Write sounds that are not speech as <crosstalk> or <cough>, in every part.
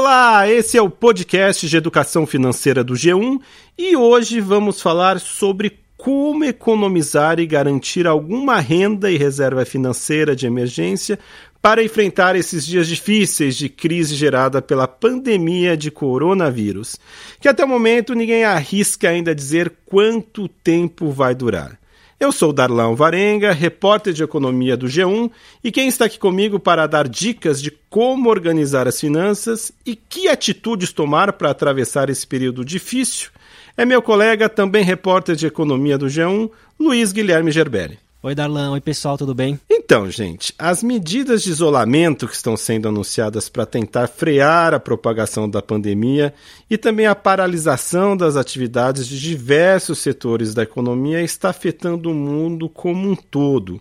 Olá, esse é o podcast de educação financeira do G1 e hoje vamos falar sobre como economizar e garantir alguma renda e reserva financeira de emergência para enfrentar esses dias difíceis de crise gerada pela pandemia de coronavírus, que até o momento ninguém arrisca ainda dizer quanto tempo vai durar. Eu sou Darlão Varenga, repórter de economia do G1, e quem está aqui comigo para dar dicas de como organizar as finanças e que atitudes tomar para atravessar esse período difícil é meu colega, também repórter de economia do G1, Luiz Guilherme Gerberi. Oi, Darlan. Oi, pessoal, tudo bem? Então, gente, as medidas de isolamento que estão sendo anunciadas para tentar frear a propagação da pandemia e também a paralisação das atividades de diversos setores da economia está afetando o mundo como um todo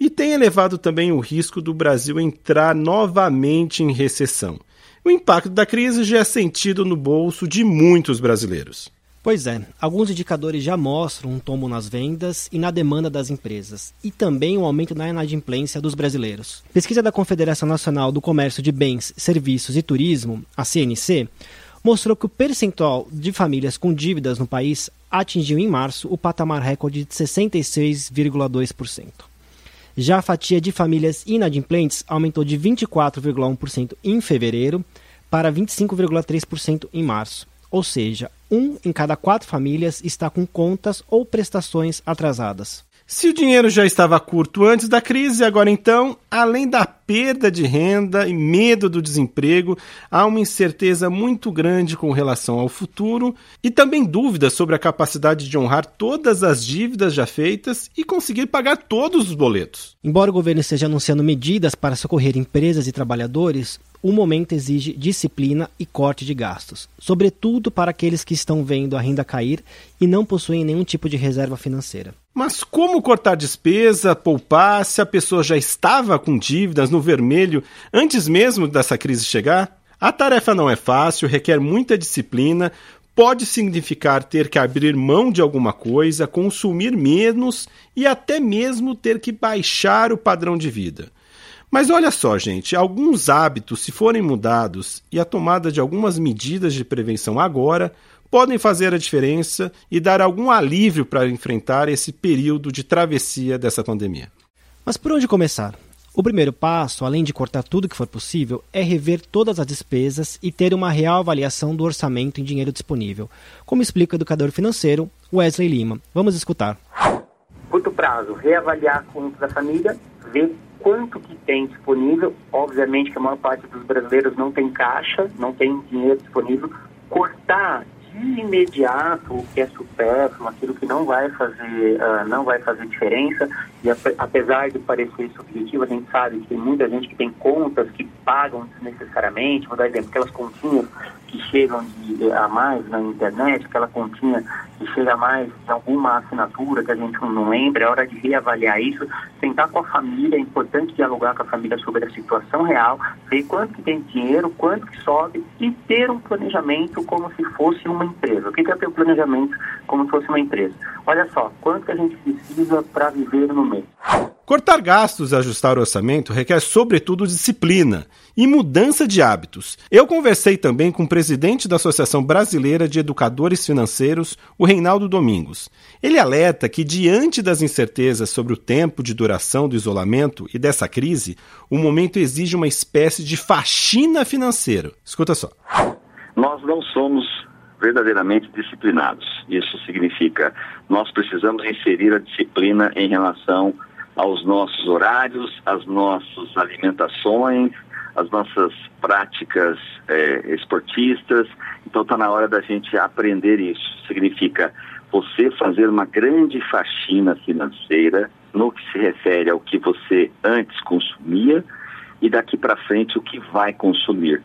e tem elevado também o risco do Brasil entrar novamente em recessão. O impacto da crise já é sentido no bolso de muitos brasileiros. Pois é, alguns indicadores já mostram um tombo nas vendas e na demanda das empresas, e também um aumento na inadimplência dos brasileiros. Pesquisa da Confederação Nacional do Comércio de Bens, Serviços e Turismo, a CNC, mostrou que o percentual de famílias com dívidas no país atingiu em março o patamar recorde de 66,2%. Já a fatia de famílias inadimplentes aumentou de 24,1% em fevereiro para 25,3% em março ou seja, um em cada quatro famílias está com contas ou prestações atrasadas. Se o dinheiro já estava curto antes da crise, agora então, além da perda de renda e medo do desemprego, há uma incerteza muito grande com relação ao futuro e também dúvidas sobre a capacidade de honrar todas as dívidas já feitas e conseguir pagar todos os boletos. Embora o governo esteja anunciando medidas para socorrer empresas e trabalhadores, o momento exige disciplina e corte de gastos, sobretudo para aqueles que estão vendo a renda cair e não possuem nenhum tipo de reserva financeira. Mas como cortar despesa, poupar, se a pessoa já estava com dívidas no vermelho antes mesmo dessa crise chegar? A tarefa não é fácil, requer muita disciplina, pode significar ter que abrir mão de alguma coisa, consumir menos e até mesmo ter que baixar o padrão de vida. Mas olha só, gente, alguns hábitos, se forem mudados e a tomada de algumas medidas de prevenção agora, podem fazer a diferença e dar algum alívio para enfrentar esse período de travessia dessa pandemia. Mas por onde começar? O primeiro passo, além de cortar tudo que for possível, é rever todas as despesas e ter uma real avaliação do orçamento em dinheiro disponível, como explica o educador financeiro Wesley Lima. Vamos escutar. Curto prazo, reavaliar a conta da família, ver quanto que tem disponível. Obviamente que a maior parte dos brasileiros não tem caixa, não tem dinheiro disponível. Cortar de imediato o que é supérfluo, aquilo que não vai fazer, uh, não vai fazer diferença. E apesar de parecer subjetivo, a gente sabe que tem muita gente que tem contas que pagam desnecessariamente. Vou dar exemplo, aquelas continhas que chegam de, a mais na internet, aquela continha que chega a mais de alguma assinatura que a gente não lembra, é hora de reavaliar isso, sentar com a família, é importante dialogar com a família sobre a situação real, ver quanto que tem dinheiro, quanto que sobe e ter um planejamento como se fosse uma empresa. O que é ter um planejamento como se fosse uma empresa? Olha só, quanto que a gente precisa para viver no mês. Cortar gastos e ajustar o orçamento requer, sobretudo, disciplina e mudança de hábitos. Eu conversei também com o presidente da Associação Brasileira de Educadores Financeiros, o Reinaldo Domingos. Ele alerta que, diante das incertezas sobre o tempo de duração do isolamento e dessa crise, o momento exige uma espécie de faxina financeira. Escuta só. Nós não somos verdadeiramente disciplinados. Isso significa nós precisamos inserir a disciplina em relação aos nossos horários, às nossas alimentações, às nossas práticas é, esportistas. Então está na hora da gente aprender isso. Significa você fazer uma grande faxina financeira no que se refere ao que você antes consumia e daqui para frente o que vai consumir.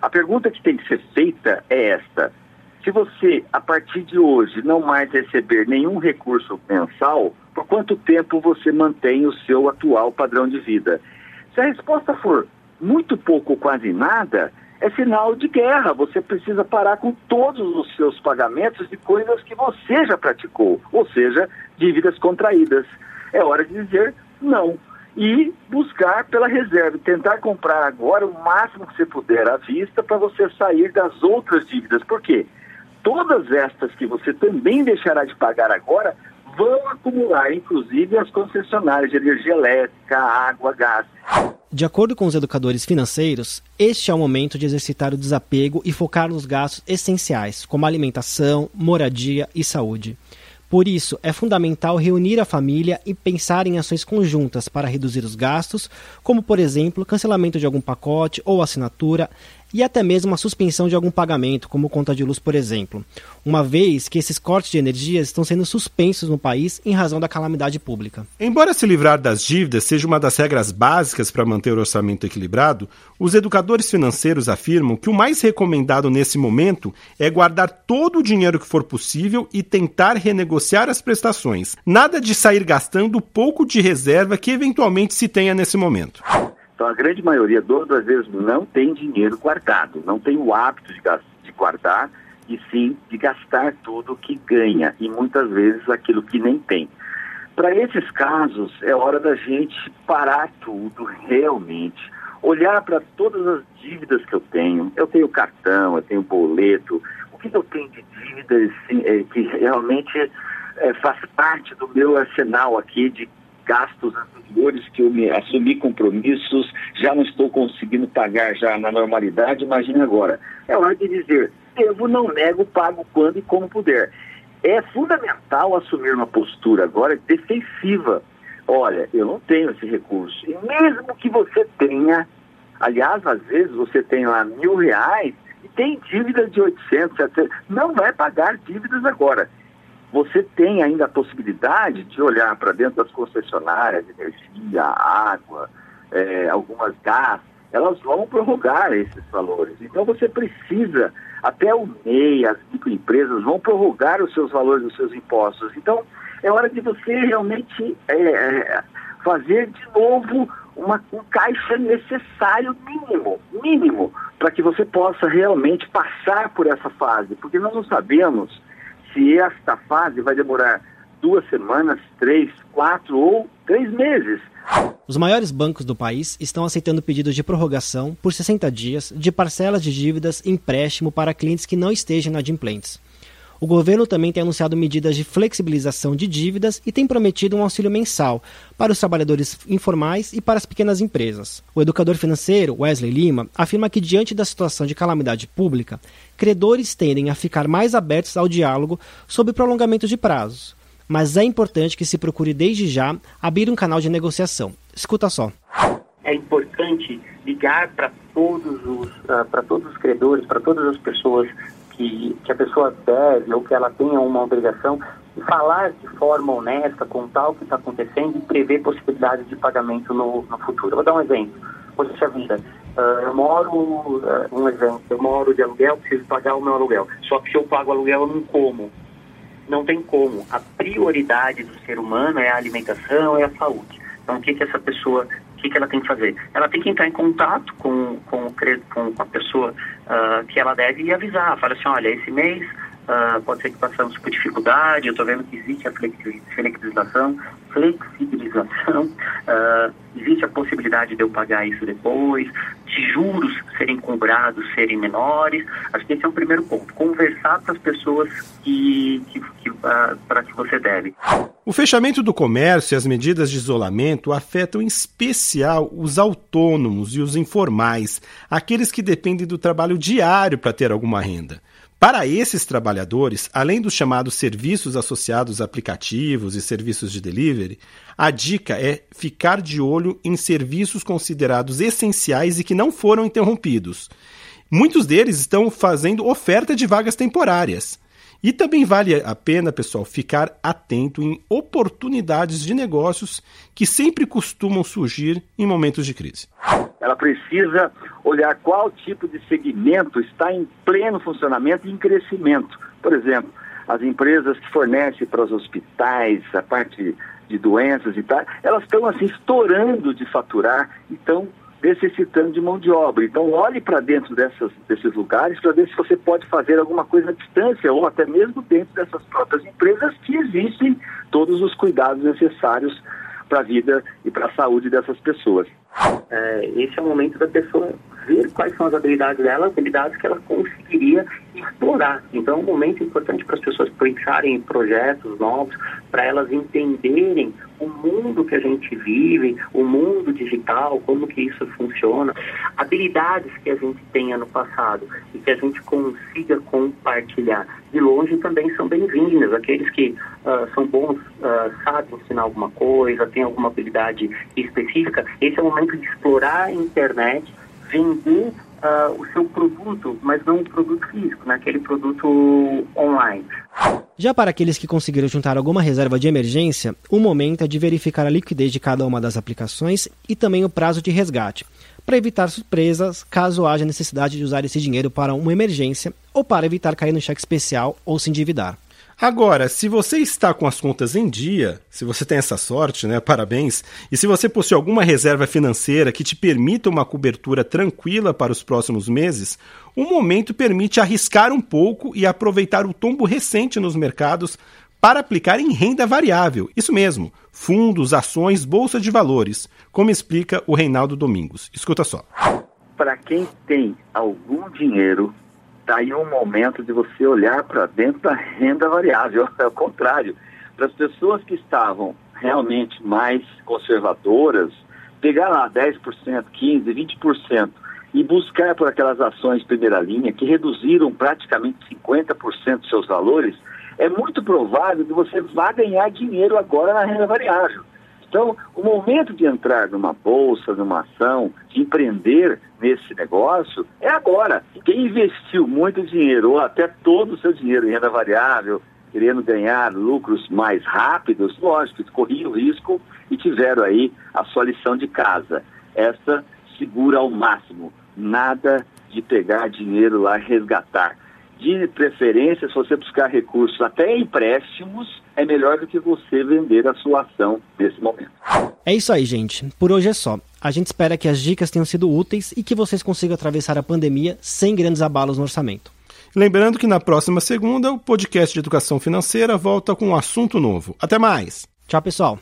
A pergunta que tem que ser feita é esta: se você, a partir de hoje, não mais receber nenhum recurso mensal, por quanto tempo você mantém o seu atual padrão de vida? Se a resposta for muito pouco ou quase nada, é sinal de guerra. Você precisa parar com todos os seus pagamentos de coisas que você já praticou, ou seja, dívidas contraídas. É hora de dizer não. e buscar pela reserva, tentar comprar agora o máximo que você puder à vista para você sair das outras dívidas. Por quê? Todas estas que você também deixará de pagar agora vão acumular, inclusive as concessionárias de energia elétrica, água, gás. De acordo com os educadores financeiros, este é o momento de exercitar o desapego e focar nos gastos essenciais, como alimentação, moradia e saúde. Por isso, é fundamental reunir a família e pensar em ações conjuntas para reduzir os gastos, como, por exemplo, cancelamento de algum pacote ou assinatura, e até mesmo a suspensão de algum pagamento, como conta de luz, por exemplo, uma vez que esses cortes de energia estão sendo suspensos no país em razão da calamidade pública. Embora se livrar das dívidas seja uma das regras básicas para manter o orçamento equilibrado, os educadores financeiros afirmam que o mais recomendado nesse momento é guardar todo o dinheiro que for possível e tentar renegociar as prestações. Nada de sair gastando o pouco de reserva que eventualmente se tenha nesse momento. Então, a grande maioria dos brasileiros não tem dinheiro guardado, não tem o hábito de, de guardar e sim de gastar tudo que ganha e muitas vezes aquilo que nem tem. Para esses casos, é hora da gente parar tudo realmente, olhar para todas as dívidas que eu tenho. Eu tenho cartão, eu tenho boleto. O que eu tenho de dívidas assim, é, que realmente é, faz parte do meu arsenal aqui de gastos anteriores que eu me assumi compromissos, já não estou conseguindo pagar já na normalidade, imagine agora. É hora de dizer, devo, não nego, pago quando e como puder. É fundamental assumir uma postura agora defensiva. Olha, eu não tenho esse recurso. E mesmo que você tenha, aliás, às vezes você tem lá mil reais e tem dívidas de 800, 700, não vai pagar dívidas agora você tem ainda a possibilidade de olhar para dentro das concessionárias, energia, água, é, algumas gás, elas vão prorrogar esses valores. Então você precisa, até o MEI, as microempresas vão prorrogar os seus valores, os seus impostos. Então é hora de você realmente é, é fazer de novo uma, um caixa necessário mínimo, mínimo, para que você possa realmente passar por essa fase, porque nós não sabemos se esta fase vai demorar duas semanas, três, quatro ou três meses. Os maiores bancos do país estão aceitando pedidos de prorrogação por 60 dias de parcelas de dívidas e empréstimo para clientes que não estejam inadimplentes. O governo também tem anunciado medidas de flexibilização de dívidas e tem prometido um auxílio mensal para os trabalhadores informais e para as pequenas empresas. O educador financeiro, Wesley Lima, afirma que, diante da situação de calamidade pública, credores tendem a ficar mais abertos ao diálogo sobre prolongamento de prazos. Mas é importante que se procure desde já abrir um canal de negociação. Escuta só. É importante ligar para todos os uh, para todos os credores, para todas as pessoas que, que a pessoa deve ou que ela tenha uma obrigação e falar de forma honesta, contar o que está acontecendo e prever possibilidades de pagamento no, no futuro. Vou dar um exemplo. Poxa vida, uh, eu moro, uh, um exemplo, eu moro de aluguel, preciso pagar o meu aluguel. Só que se eu pago aluguel, eu não como. Não tem como. A prioridade do ser humano é a alimentação, é a saúde. Então, o que, que essa pessoa o que, que ela tem que fazer? Ela tem que entrar em contato com, com, com a pessoa uh, que ela deve avisar. Fala assim, olha, esse mês uh, pode ser que passamos por dificuldade, eu estou vendo que existe a flexibilização, flexibilização, uh, existe a possibilidade de eu pagar isso depois, de juros serem cobrados serem menores. Acho que esse é o primeiro ponto. Conversar com as pessoas que, que, que uh, para que você deve. O fechamento do comércio e as medidas de isolamento afetam em especial os autônomos e os informais, aqueles que dependem do trabalho diário para ter alguma renda. Para esses trabalhadores, além dos chamados serviços associados a aplicativos e serviços de delivery, a dica é ficar de olho em serviços considerados essenciais e que não foram interrompidos. Muitos deles estão fazendo oferta de vagas temporárias. E também vale a pena, pessoal, ficar atento em oportunidades de negócios que sempre costumam surgir em momentos de crise. Ela precisa olhar qual tipo de segmento está em pleno funcionamento e em crescimento. Por exemplo, as empresas que fornecem para os hospitais a parte de doenças e tal, elas estão assim estourando de faturar, então necessitando de mão de obra. Então, olhe para dentro dessas, desses lugares para ver se você pode fazer alguma coisa à distância ou até mesmo dentro dessas próprias empresas que existem todos os cuidados necessários para a vida e para a saúde dessas pessoas. É, esse é o momento da pessoa ver quais são as habilidades dela, habilidades que ela conseguiria explorar. Então é um momento importante para as pessoas pensarem em projetos novos, para elas entenderem o mundo que a gente vive, o mundo digital, como que isso funciona, habilidades que a gente tenha no passado e que a gente consiga compartilhar. De longe também são bem-vindas, aqueles que uh, são bons, uh, sabem ensinar alguma coisa, têm alguma habilidade específica, esse é o momento de explorar a internet, vender uh, o seu produto, mas não o produto físico, né? produto online. Já para aqueles que conseguiram juntar alguma reserva de emergência, o momento é de verificar a liquidez de cada uma das aplicações e também o prazo de resgate, para evitar surpresas caso haja necessidade de usar esse dinheiro para uma emergência ou para evitar cair no cheque especial ou se endividar. Agora, se você está com as contas em dia, se você tem essa sorte, né? Parabéns. E se você possui alguma reserva financeira que te permita uma cobertura tranquila para os próximos meses, o momento permite arriscar um pouco e aproveitar o tombo recente nos mercados para aplicar em renda variável. Isso mesmo, fundos, ações, bolsa de valores, como explica o Reinaldo Domingos. Escuta só. Para quem tem algum dinheiro aí um momento de você olhar para dentro da renda variável, <laughs> é o contrário. Para as pessoas que estavam realmente mais conservadoras, pegar lá 10%, 15%, 20% e buscar por aquelas ações de primeira linha que reduziram praticamente 50% dos seus valores, é muito provável que você vá ganhar dinheiro agora na renda variável. Então, o momento de entrar numa bolsa, numa ação, de empreender nesse negócio é agora. Quem investiu muito dinheiro, ou até todo o seu dinheiro em renda variável, querendo ganhar lucros mais rápidos, lógico, corriam risco e tiveram aí a sua lição de casa. Essa segura ao máximo. Nada de pegar dinheiro lá e resgatar de preferência, se você buscar recursos até empréstimos, é melhor do que você vender a sua ação nesse momento. É isso aí, gente. Por hoje é só. A gente espera que as dicas tenham sido úteis e que vocês consigam atravessar a pandemia sem grandes abalos no orçamento. Lembrando que na próxima segunda, o podcast de educação financeira volta com um assunto novo. Até mais! Tchau, pessoal!